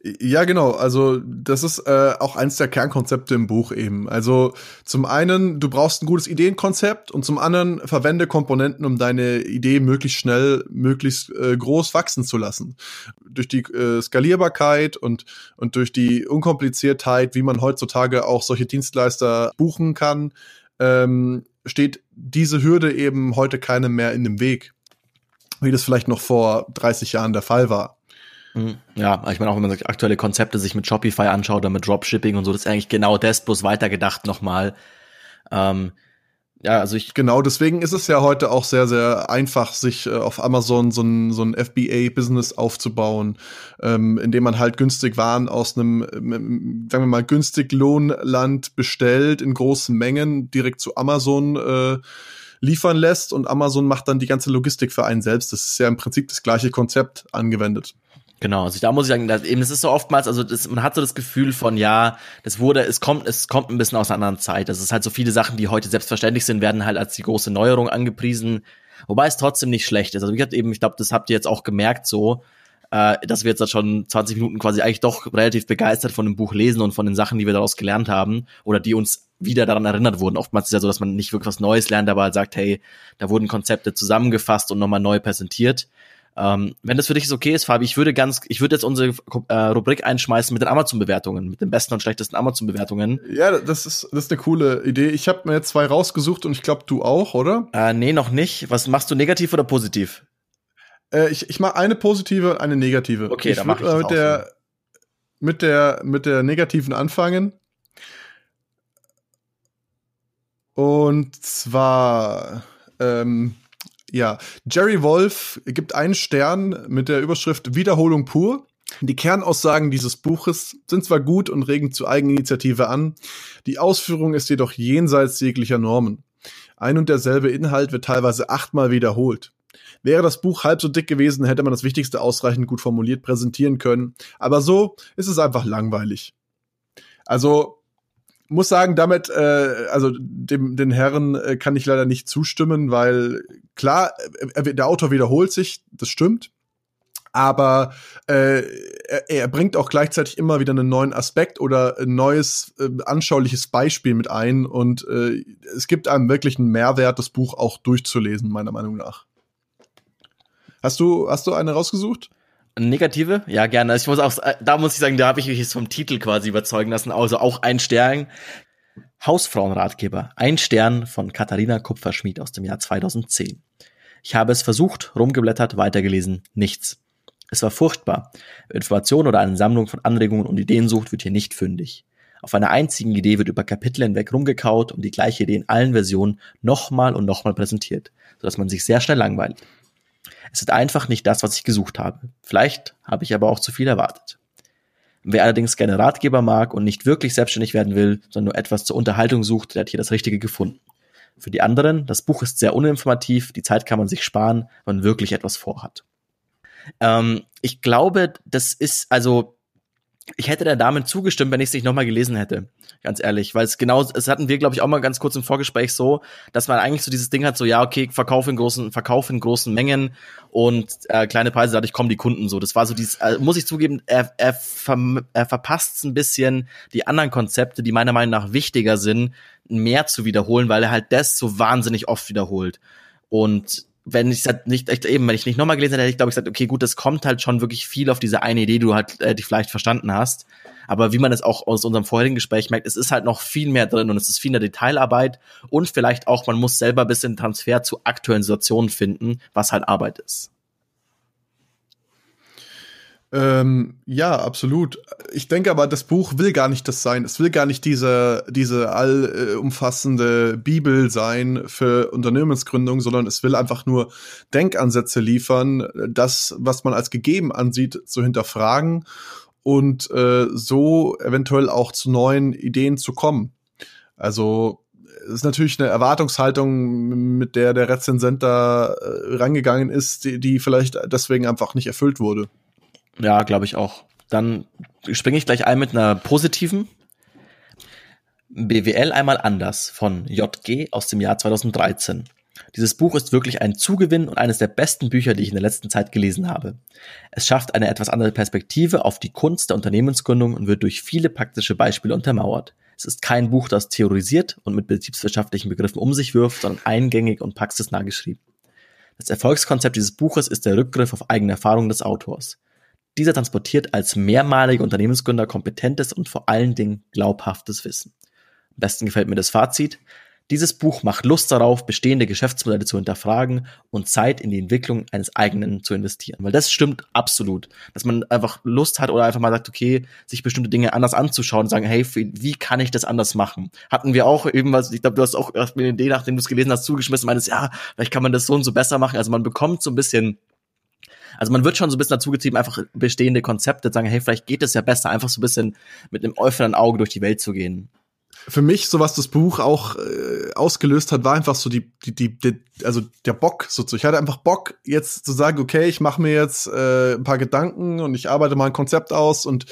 Ja, genau. Also das ist äh, auch eins der Kernkonzepte im Buch eben. Also zum einen, du brauchst ein gutes Ideenkonzept und zum anderen verwende Komponenten, um deine Idee möglichst schnell, möglichst äh, groß wachsen zu lassen. Durch die äh, Skalierbarkeit und, und durch die Unkompliziertheit, wie man heutzutage auch solche Dienstleister buchen kann, ähm, steht diese Hürde eben heute keinem mehr in dem Weg, wie das vielleicht noch vor 30 Jahren der Fall war. Mhm. Ja, ich meine auch, wenn man aktuelle Konzepte sich mit Shopify anschaut oder mit Dropshipping und so, das ist eigentlich genau das, bloß weitergedacht nochmal. Ähm, ja, also ich. Genau, deswegen ist es ja heute auch sehr, sehr einfach, sich äh, auf Amazon so ein, so ein FBA-Business aufzubauen, ähm, indem man halt günstig Waren aus einem, ähm, sagen wir mal, günstig Lohnland bestellt in großen Mengen, direkt zu Amazon äh, liefern lässt und Amazon macht dann die ganze Logistik für einen selbst. Das ist ja im Prinzip das gleiche Konzept angewendet. Genau, also da muss ich sagen, dass eben es ist so oftmals, also das, man hat so das Gefühl von ja, das wurde, es kommt, es kommt ein bisschen aus einer anderen Zeit. Das ist halt so viele Sachen, die heute selbstverständlich sind, werden halt als die große Neuerung angepriesen, wobei es trotzdem nicht schlecht ist. Also wie gesagt, eben, ich glaube, das habt ihr jetzt auch gemerkt, so, äh, dass wir jetzt schon 20 Minuten quasi eigentlich doch relativ begeistert von dem Buch lesen und von den Sachen, die wir daraus gelernt haben oder die uns wieder daran erinnert wurden. Oftmals ist ja so, dass man nicht wirklich was Neues lernt, aber halt sagt, hey, da wurden Konzepte zusammengefasst und nochmal neu präsentiert. Ähm, wenn das für dich okay ist, Fabi, ich würde ganz, ich würde jetzt unsere äh, Rubrik einschmeißen mit den Amazon-Bewertungen, mit den besten und schlechtesten Amazon-Bewertungen. Ja, das ist, das ist eine coole Idee. Ich habe mir jetzt zwei rausgesucht und ich glaube, du auch, oder? Äh, nee, noch nicht. Was machst du negativ oder positiv? Äh, ich ich mache eine positive und eine negative. Okay, ich dann mach ich das äh, mit der, so. mit der mit der negativen anfangen. Und zwar ähm, ja, Jerry Wolf gibt einen Stern mit der Überschrift Wiederholung pur. Die Kernaussagen dieses Buches sind zwar gut und regen zu Eigeninitiative an, die Ausführung ist jedoch jenseits jeglicher Normen. Ein und derselbe Inhalt wird teilweise achtmal wiederholt. Wäre das Buch halb so dick gewesen, hätte man das Wichtigste ausreichend gut formuliert präsentieren können, aber so ist es einfach langweilig. Also muss sagen, damit, äh, also dem, den Herren äh, kann ich leider nicht zustimmen, weil klar, äh, der Autor wiederholt sich, das stimmt. Aber äh, er, er bringt auch gleichzeitig immer wieder einen neuen Aspekt oder ein neues, äh, anschauliches Beispiel mit ein. Und äh, es gibt einem wirklich einen Mehrwert, das Buch auch durchzulesen, meiner Meinung nach. Hast du, hast du eine rausgesucht? Negative? Ja, gerne. Ich muss auch, da muss ich sagen, da habe ich mich jetzt vom Titel quasi überzeugen lassen. Also auch ein Stern. Hausfrauenratgeber. Ein Stern von Katharina Kupferschmied aus dem Jahr 2010. Ich habe es versucht, rumgeblättert, weitergelesen, nichts. Es war furchtbar. Wer Informationen oder eine Sammlung von Anregungen und Ideen sucht, wird hier nicht fündig. Auf einer einzigen Idee wird über Kapitel hinweg rumgekaut und die gleiche Idee in allen Versionen nochmal und nochmal präsentiert, sodass man sich sehr schnell langweilt. Es ist einfach nicht das, was ich gesucht habe. Vielleicht habe ich aber auch zu viel erwartet. Wer allerdings gerne Ratgeber mag und nicht wirklich selbstständig werden will, sondern nur etwas zur Unterhaltung sucht, der hat hier das Richtige gefunden. Für die anderen, das Buch ist sehr uninformativ, die Zeit kann man sich sparen, wenn man wirklich etwas vorhat. Ähm, ich glaube, das ist, also ich hätte der Dame zugestimmt, wenn ich es nicht nochmal gelesen hätte. Ganz ehrlich. Weil es genau, es hatten wir, glaube ich, auch mal ganz kurz im Vorgespräch so, dass man eigentlich so dieses Ding hat, so, ja, okay, Verkauf in großen, Verkauf in großen Mengen und äh, kleine Preise, dadurch kommen die Kunden so. Das war so dieses, äh, muss ich zugeben, er, er, ver, er verpasst ein bisschen die anderen Konzepte, die meiner Meinung nach wichtiger sind, mehr zu wiederholen, weil er halt das so wahnsinnig oft wiederholt. Und wenn ich halt nicht echt eben, wenn ich nicht nochmal gelesen hätte, hätte ich glaube ich gesagt, okay, gut, das kommt halt schon wirklich viel auf diese eine Idee, die du halt äh, die vielleicht verstanden hast. Aber wie man es auch aus unserem vorherigen Gespräch merkt, es ist halt noch viel mehr drin und es ist viel mehr Detailarbeit und vielleicht auch, man muss selber ein bisschen Transfer zu aktuellen Situationen finden, was halt Arbeit ist. Ähm, ja, absolut. Ich denke aber, das Buch will gar nicht das sein. Es will gar nicht diese, diese allumfassende Bibel sein für Unternehmensgründung, sondern es will einfach nur Denkansätze liefern, das, was man als gegeben ansieht, zu hinterfragen und äh, so eventuell auch zu neuen Ideen zu kommen. Also es ist natürlich eine Erwartungshaltung, mit der der Rezensent da äh, rangegangen ist, die, die vielleicht deswegen einfach nicht erfüllt wurde. Ja, glaube ich auch. Dann springe ich gleich ein mit einer positiven. BWL einmal anders von JG aus dem Jahr 2013. Dieses Buch ist wirklich ein Zugewinn und eines der besten Bücher, die ich in der letzten Zeit gelesen habe. Es schafft eine etwas andere Perspektive auf die Kunst der Unternehmensgründung und wird durch viele praktische Beispiele untermauert. Es ist kein Buch, das theorisiert und mit betriebswirtschaftlichen Begriffen um sich wirft, sondern eingängig und praxisnah geschrieben. Das Erfolgskonzept dieses Buches ist der Rückgriff auf eigene Erfahrungen des Autors. Dieser transportiert als mehrmaliger Unternehmensgründer kompetentes und vor allen Dingen glaubhaftes Wissen. Am besten gefällt mir das Fazit. Dieses Buch macht Lust darauf, bestehende Geschäftsmodelle zu hinterfragen und Zeit in die Entwicklung eines eigenen zu investieren. Weil das stimmt absolut. Dass man einfach Lust hat oder einfach mal sagt, okay, sich bestimmte Dinge anders anzuschauen und sagen, hey, wie kann ich das anders machen? Hatten wir auch eben was, ich glaube, du hast auch erst mir eine Idee, nachdem du es gelesen hast, zugeschmissen, meinst, ja, vielleicht kann man das so und so besser machen. Also man bekommt so ein bisschen also man wird schon so ein bisschen dazu getrieben, einfach bestehende Konzepte zu sagen, hey, vielleicht geht es ja besser, einfach so ein bisschen mit einem offenen Auge durch die Welt zu gehen für mich, so was das Buch auch äh, ausgelöst hat, war einfach so die, die, die, die also der Bock so zu. Ich hatte einfach Bock, jetzt zu sagen, okay, ich mache mir jetzt äh, ein paar Gedanken und ich arbeite mal ein Konzept aus und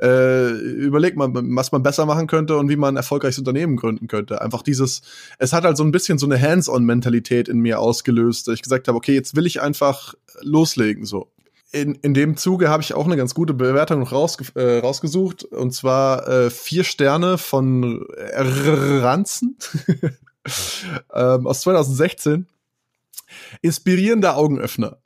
äh, überleg mal, was man besser machen könnte und wie man ein erfolgreiches Unternehmen gründen könnte. Einfach dieses, es hat halt so ein bisschen so eine Hands-on-Mentalität in mir ausgelöst, dass ich gesagt habe, okay, jetzt will ich einfach loslegen so in, in dem Zuge habe ich auch eine ganz gute Bewertung noch rausge äh, rausgesucht. Und zwar äh, vier Sterne von Ranzen ähm, aus 2016. Inspirierender Augenöffner.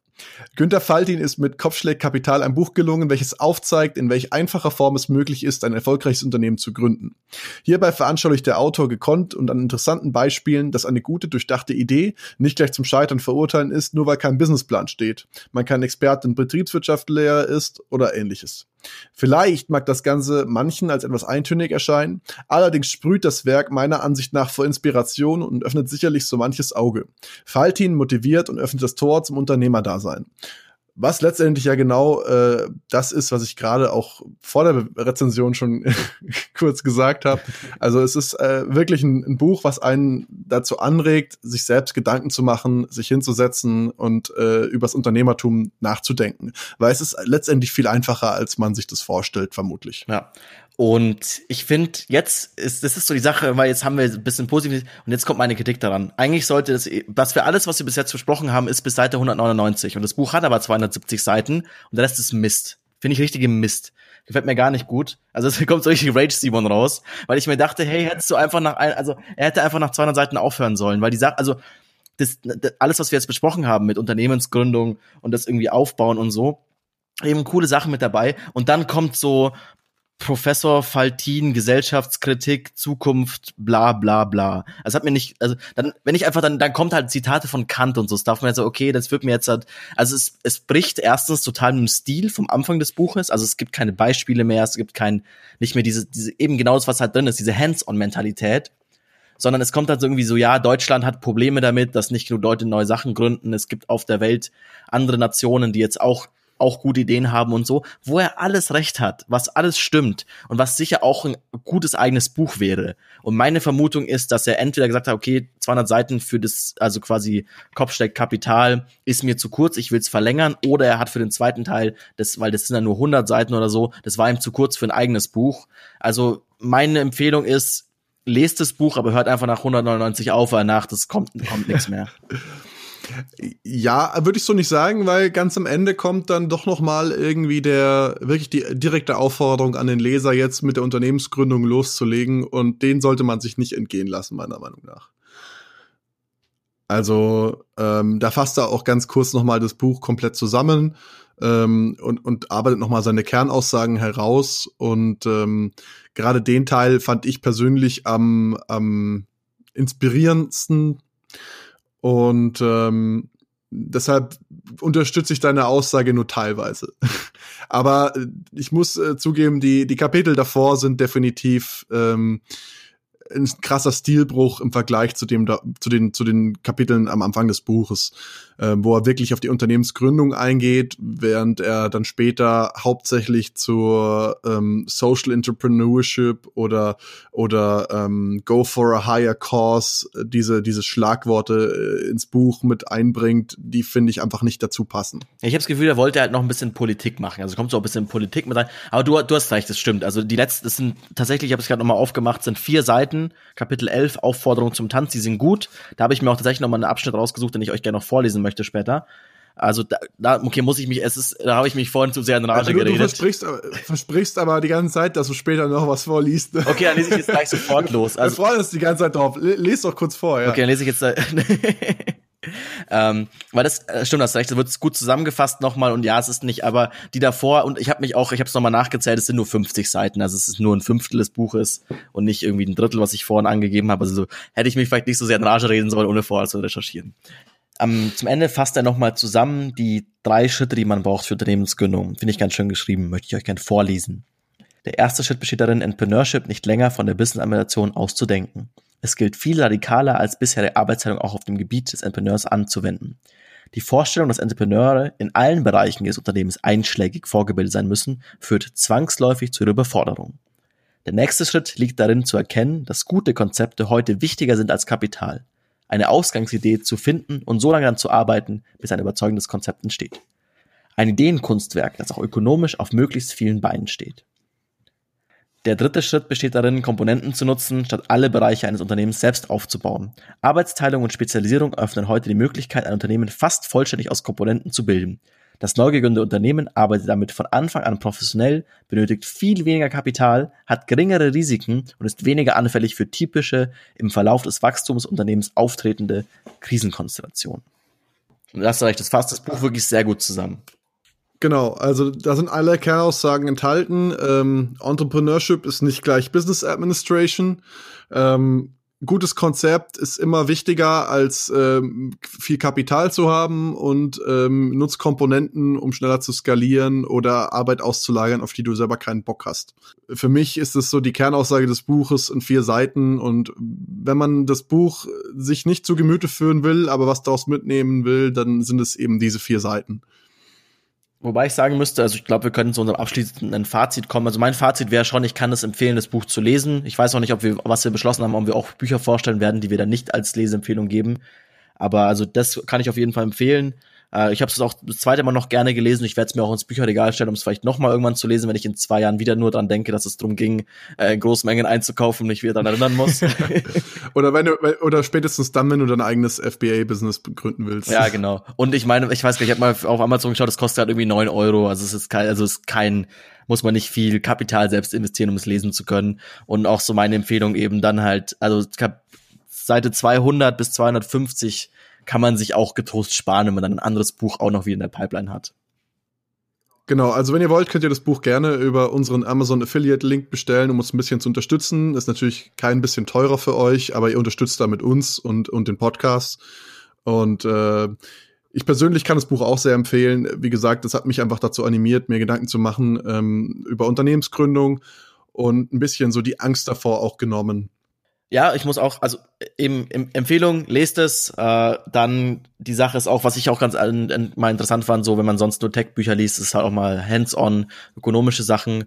Günter Faltin ist mit Kopfschläg Kapital ein Buch gelungen, welches aufzeigt, in welch einfacher Form es möglich ist, ein erfolgreiches Unternehmen zu gründen. Hierbei veranschaulicht der Autor gekonnt und an interessanten Beispielen, dass eine gute, durchdachte Idee nicht gleich zum Scheitern verurteilen ist, nur weil kein Businessplan steht, man kein Experte in Betriebswirtschaftslehrer ist oder ähnliches. Vielleicht mag das Ganze manchen als etwas eintönig erscheinen, allerdings sprüht das Werk meiner Ansicht nach vor Inspiration und öffnet sicherlich so manches Auge. Faltin motiviert und öffnet das Tor zum Unternehmerdasein. Was letztendlich ja genau äh, das ist, was ich gerade auch vor der Rezension schon kurz gesagt habe. Also es ist äh, wirklich ein, ein, Buch, was einen dazu anregt, sich selbst Gedanken zu machen, sich hinzusetzen und äh, übers Unternehmertum nachzudenken. Weil es ist letztendlich viel einfacher, als man sich das vorstellt, vermutlich. Ja. Und ich finde, jetzt ist, das ist so die Sache, weil jetzt haben wir ein bisschen positiv und jetzt kommt meine Kritik daran. Eigentlich sollte das, was wir alles, was wir bis jetzt besprochen haben, ist bis Seite 199 und das Buch hat aber 270 Seiten und der Rest ist Mist. Finde ich richtige Mist. Gefällt mir gar nicht gut. Also es kommt so richtig Rage Simon raus, weil ich mir dachte, hey, hättest du einfach nach, ein, also er hätte einfach nach 200 Seiten aufhören sollen, weil die Sache, also das, das, alles, was wir jetzt besprochen haben mit Unternehmensgründung und das irgendwie aufbauen und so, eben coole Sachen mit dabei. Und dann kommt so, Professor Faltin, Gesellschaftskritik, Zukunft, bla bla bla. Also hat mir nicht, also dann, wenn ich einfach dann, dann kommt halt Zitate von Kant und so, das darf man jetzt so, okay, das wird mir jetzt halt, also es, es bricht erstens total mit dem Stil vom Anfang des Buches, also es gibt keine Beispiele mehr, es gibt kein, nicht mehr diese, diese eben genau das, was halt drin ist, diese Hands-on-Mentalität, sondern es kommt halt so irgendwie so, ja, Deutschland hat Probleme damit, dass nicht genug Leute neue Sachen gründen, es gibt auf der Welt andere Nationen, die jetzt auch auch gute Ideen haben und so, wo er alles recht hat, was alles stimmt und was sicher auch ein gutes eigenes Buch wäre. Und meine Vermutung ist, dass er entweder gesagt hat, okay, 200 Seiten für das, also quasi Kopfsteckkapital ist mir zu kurz, ich will es verlängern, oder er hat für den zweiten Teil, das, weil das sind dann nur 100 Seiten oder so, das war ihm zu kurz für ein eigenes Buch. Also meine Empfehlung ist, lest das Buch, aber hört einfach nach 199 auf, weil nach das kommt, kommt nichts mehr. Ja, würde ich so nicht sagen, weil ganz am Ende kommt dann doch noch mal irgendwie der wirklich die direkte Aufforderung an den Leser jetzt mit der Unternehmensgründung loszulegen. Und den sollte man sich nicht entgehen lassen meiner Meinung nach. Also ähm, da fasst er auch ganz kurz noch mal das Buch komplett zusammen ähm, und, und arbeitet noch mal seine Kernaussagen heraus. Und ähm, gerade den Teil fand ich persönlich am, am inspirierendsten und ähm, deshalb unterstütze ich deine Aussage nur teilweise. Aber äh, ich muss äh, zugeben, die, die Kapitel davor sind definitiv ähm, ein krasser Stilbruch im Vergleich zu dem da, zu den zu den Kapiteln am Anfang des Buches, äh, wo er wirklich auf die Unternehmensgründung eingeht, während er dann später hauptsächlich zur ähm, Social Entrepreneurship oder oder ähm, Go for a Higher Cause äh, diese diese Schlagworte äh, ins Buch mit einbringt, die finde ich einfach nicht dazu passen. Ich habe das Gefühl, er wollte halt noch ein bisschen Politik machen, also kommt so ein bisschen Politik mit rein. Aber du du hast recht, das stimmt. Also die letzten, das sind tatsächlich, ich habe es gerade noch mal aufgemacht, sind vier Seiten Seiten, Kapitel 11, Aufforderung zum Tanz, die sind gut. Da habe ich mir auch tatsächlich noch mal einen Abschnitt rausgesucht, den ich euch gerne noch vorlesen möchte später. Also da, da okay, muss ich mich, es ist, da habe ich mich vorhin zu sehr in Rage also, geredet. Du versprichst, versprichst aber die ganze Zeit, dass du später noch was vorliest. Okay, dann lese ich jetzt gleich sofort los. Also, Wir freuen uns die ganze Zeit drauf. Lies doch kurz vor, ja. Okay, dann lese ich jetzt. ähm, weil das äh, stimmt, das recht, das wird gut zusammengefasst nochmal und ja, es ist nicht, aber die davor und ich habe mich auch, ich habe es nochmal nachgezählt, es sind nur 50 Seiten, also es ist nur ein Fünftel des Buches und nicht irgendwie ein Drittel, was ich vorhin angegeben habe. Also so, hätte ich mich vielleicht nicht so sehr in Rage reden sollen, ohne vorher zu recherchieren. Ähm, zum Ende fasst er nochmal zusammen die drei Schritte, die man braucht für Unternehmensgründung. Finde ich ganz schön geschrieben, möchte ich euch gerne vorlesen. Der erste Schritt besteht darin, Entrepreneurship nicht länger von der Business-Administration auszudenken. Es gilt viel radikaler als bisher die Arbeitsteilung auch auf dem Gebiet des Entrepreneurs anzuwenden. Die Vorstellung, dass Entrepreneure in allen Bereichen des Unternehmens einschlägig vorgebildet sein müssen, führt zwangsläufig zu ihrer Überforderung. Der nächste Schritt liegt darin zu erkennen, dass gute Konzepte heute wichtiger sind als Kapital. Eine Ausgangsidee zu finden und so lange dann zu arbeiten, bis ein überzeugendes Konzept entsteht. Ein Ideenkunstwerk, das auch ökonomisch auf möglichst vielen Beinen steht. Der dritte Schritt besteht darin, Komponenten zu nutzen, statt alle Bereiche eines Unternehmens selbst aufzubauen. Arbeitsteilung und Spezialisierung öffnen heute die Möglichkeit, ein Unternehmen fast vollständig aus Komponenten zu bilden. Das neu gegründete Unternehmen arbeitet damit von Anfang an professionell, benötigt viel weniger Kapital, hat geringere Risiken und ist weniger anfällig für typische, im Verlauf des Wachstums Unternehmens auftretende Krisenkonstellationen. Und das reicht, das fasst das Buch wirklich sehr gut zusammen. Genau, also da sind alle Kernaussagen enthalten. Ähm, Entrepreneurship ist nicht gleich Business Administration. Ähm, gutes Konzept ist immer wichtiger als ähm, viel Kapital zu haben und ähm, nutzt Komponenten, um schneller zu skalieren oder Arbeit auszulagern, auf die du selber keinen Bock hast. Für mich ist es so die Kernaussage des Buches in vier Seiten und wenn man das Buch sich nicht zu Gemüte führen will, aber was daraus mitnehmen will, dann sind es eben diese vier Seiten. Wobei ich sagen müsste, also ich glaube, wir können zu unserem abschließenden Fazit kommen. Also mein Fazit wäre schon, ich kann es empfehlen, das Buch zu lesen. Ich weiß auch nicht, ob wir, was wir beschlossen haben, ob wir auch Bücher vorstellen werden, die wir dann nicht als Leseempfehlung geben. Aber also das kann ich auf jeden Fall empfehlen. Äh, ich habe es auch das zweite Mal noch gerne gelesen. Ich werde es mir auch ins Bücherregal stellen, um es vielleicht noch mal irgendwann zu lesen, wenn ich in zwei Jahren wieder nur dran denke, dass es darum ging, äh, Großmengen einzukaufen und mich wieder daran erinnern muss. oder wenn du, oder spätestens dann, wenn du dein eigenes FBA-Business gründen willst. Ja, genau. Und ich meine, ich weiß gar nicht, ich habe mal auf Amazon geschaut, das kostet halt irgendwie neun Euro. Also es ist kein, also es ist kein, muss man nicht viel Kapital selbst investieren, um es lesen zu können. Und auch so meine Empfehlung eben dann halt, also Seite 200 bis 250 kann man sich auch getrost sparen, wenn man dann ein anderes Buch auch noch wieder in der Pipeline hat. Genau, also wenn ihr wollt, könnt ihr das Buch gerne über unseren Amazon Affiliate Link bestellen, um uns ein bisschen zu unterstützen. Ist natürlich kein bisschen teurer für euch, aber ihr unterstützt damit uns und, und den Podcast. Und äh, ich persönlich kann das Buch auch sehr empfehlen. Wie gesagt, das hat mich einfach dazu animiert, mir Gedanken zu machen ähm, über Unternehmensgründung und ein bisschen so die Angst davor auch genommen. Ja, ich muss auch, also eben Empfehlung, lest es. Äh, dann die Sache ist auch, was ich auch ganz mal interessant fand, so wenn man sonst nur Tech-Bücher liest, ist halt auch mal hands-on ökonomische Sachen.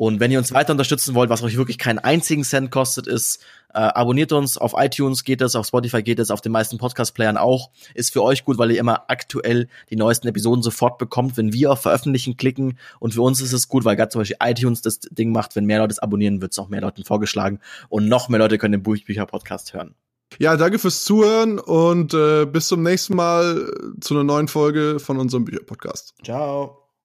Und wenn ihr uns weiter unterstützen wollt, was euch wirklich keinen einzigen Cent kostet, ist, äh, abonniert uns. Auf iTunes geht es, auf Spotify geht es, auf den meisten Podcast-Playern auch. Ist für euch gut, weil ihr immer aktuell die neuesten Episoden sofort bekommt, wenn wir auf Veröffentlichen klicken. Und für uns ist es gut, weil gerade zum Beispiel iTunes das Ding macht, wenn mehr Leute es abonnieren, wird es auch mehr Leuten vorgeschlagen. Und noch mehr Leute können den Buchbücher-Podcast hören. Ja, danke fürs Zuhören und äh, bis zum nächsten Mal zu einer neuen Folge von unserem Bücher-Podcast. Ciao.